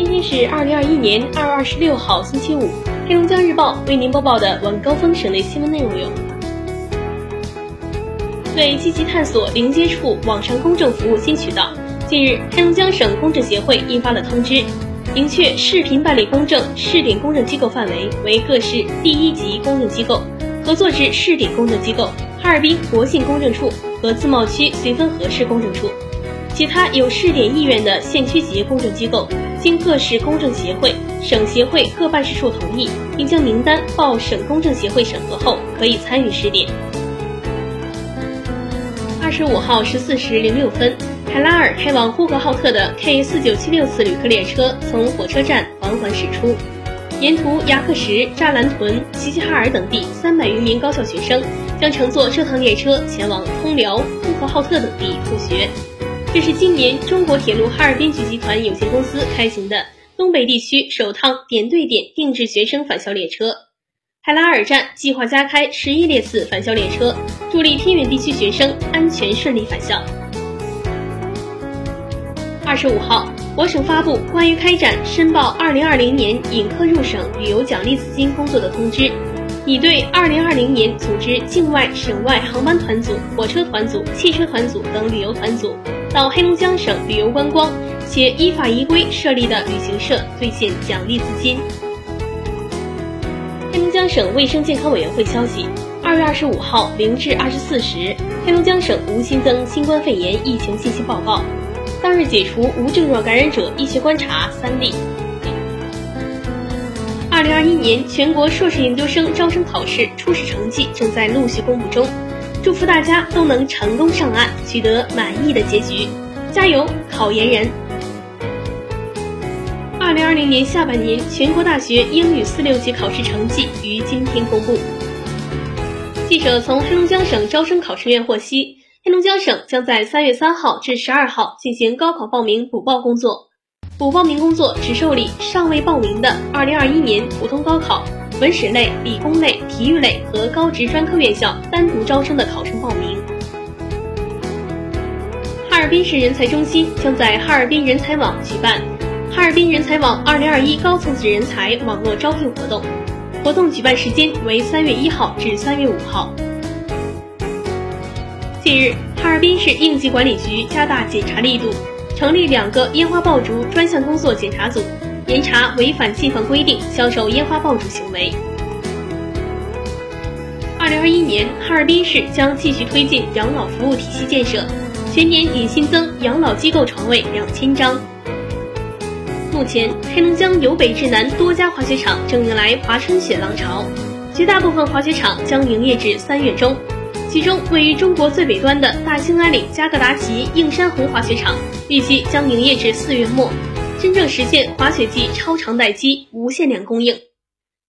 今天是二零二一年二月二十六号，星期五。黑龙江日报为您播报的晚高峰省内新闻内容有：为积极探索零接触网上公证服务新渠道，近日，黑龙江省公证协会印发了通知，明确视频办理公证试点公证机构范围为各市第一级公证机构、合作制试点公证机构、哈尔滨国信公证处和自贸区绥芬河市公证处。其他有试点意愿的县区级公证机构，经各市公证协会、省协会各办事处同意，并将名单报省公证协会审核后，可以参与试点。二十五号十四时零六分，海拉尔开往呼和浩特的 K 四九七六次旅客列车从火车站缓缓驶出，沿途牙克石、扎兰屯、齐齐哈尔等地三百余名高校学生将乘坐这趟列车前往通辽、呼和浩特等地复学。这是今年中国铁路哈尔滨局集团有限公司开行的东北地区首趟点对点定制学生返校列车。海拉尔站计划加开十一列次返校列车，助力偏远地区学生安全顺利返校。二十五号，我省发布关于开展申报二零二零年引客入省旅游奖励资金工作的通知。已对二零二零年组织境外、省外航班团组、火车团组、汽车团组等旅游团组到黑龙江省旅游观光，且依法依规设立的旅行社兑现奖励资金。黑龙江省卫生健康委员会消息，二月二十五号零至二十四时，黑龙江省无新增新冠肺炎疫情信息报告，当日解除无症状感染者医学观察三例。二零二一年全国硕士研究生招生考试初试成绩正在陆续公布中，祝福大家都能成功上岸，取得满意的结局，加油，考研人！二零二零年下半年全国大学英语四六级考试成绩于今天公布。记者从黑龙江省招生考试院获悉，黑龙江省将在三月三号至十二号进行高考报名补报工作。补报名工作只受理尚未报名的2021年普通高考文史类、理工类、体育类和高职专科院校单独招生的考生报名。哈尔滨市人才中心将在哈尔滨人才网举办哈尔滨人才网2021高层次人才网络招聘活动，活动举办时间为三月一号至三月五号。近日，哈尔滨市应急管理局加大检查力度。成立两个烟花爆竹专项工作检查组，严查违反禁放规定销售烟花爆竹行为。二零二一年，哈尔滨市将继续推进养老服务体系建设，全年拟新增养老机构床位两千张。目前，黑龙江由北至南多家滑雪场正迎来滑春雪浪潮，绝大部分滑雪场将营业至三月中。其中，位于中国最北端的大兴安岭加格达奇映山红滑雪场，预计将营业至四月末，真正实现滑雪季超长待机、无限量供应。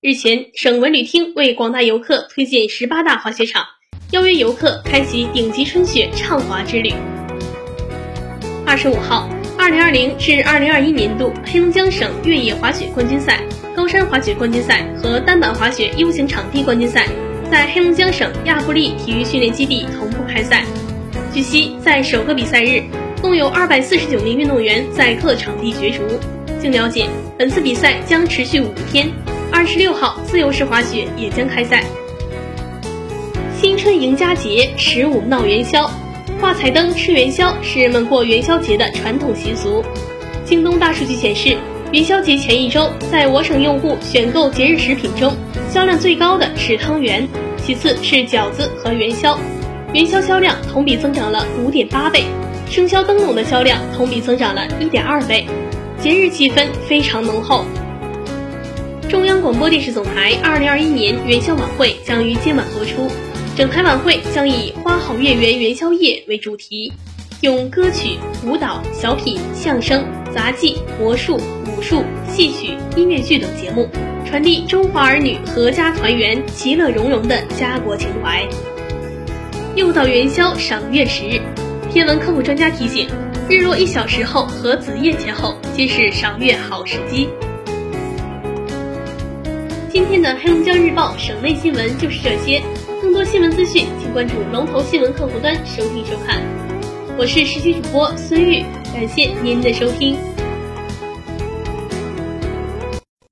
日前，省文旅厅为广大游客推荐十八大滑雪场，邀约游客开启顶级春雪畅滑之旅。二十五号，二零二零至二零二一年度黑龙江省越野滑雪冠军赛、高山滑雪冠军赛和单板滑雪 U 型场地冠军赛。在黑龙江省亚布力体育训练基地同步开赛。据悉，在首个比赛日，共有二百四十九名运动员在各场地角逐。经了解，本次比赛将持续五天，二十六号自由式滑雪也将开赛。新春迎佳节，十五闹元宵，挂彩灯吃元宵是人们过元宵节的传统习俗。京东大数据显示。元宵节前一周，在我省用户选购节日食品中，销量最高的是汤圆，其次是饺子和元宵。元宵销量同比增长了五点八倍，生肖灯笼的销量同比增长了一点二倍，节日气氛非常浓厚。中央广播电视总台二零二一年元宵晚会将于今晚播出，整台晚会将以“花好月圆元宵夜”为主题，用歌曲、舞蹈、小品、相声、杂技、魔术。武术、戏曲、音乐剧等节目，传递中华儿女阖家团圆、其乐融融的家国情怀。又到元宵赏月时，天文科普专家提醒，日落一小时后和子夜前后皆是赏月好时机。今天的黑龙江日报省内新闻就是这些，更多新闻资讯请关注龙头新闻客户端收听收看。我是实习主播孙玉，感谢您的收听。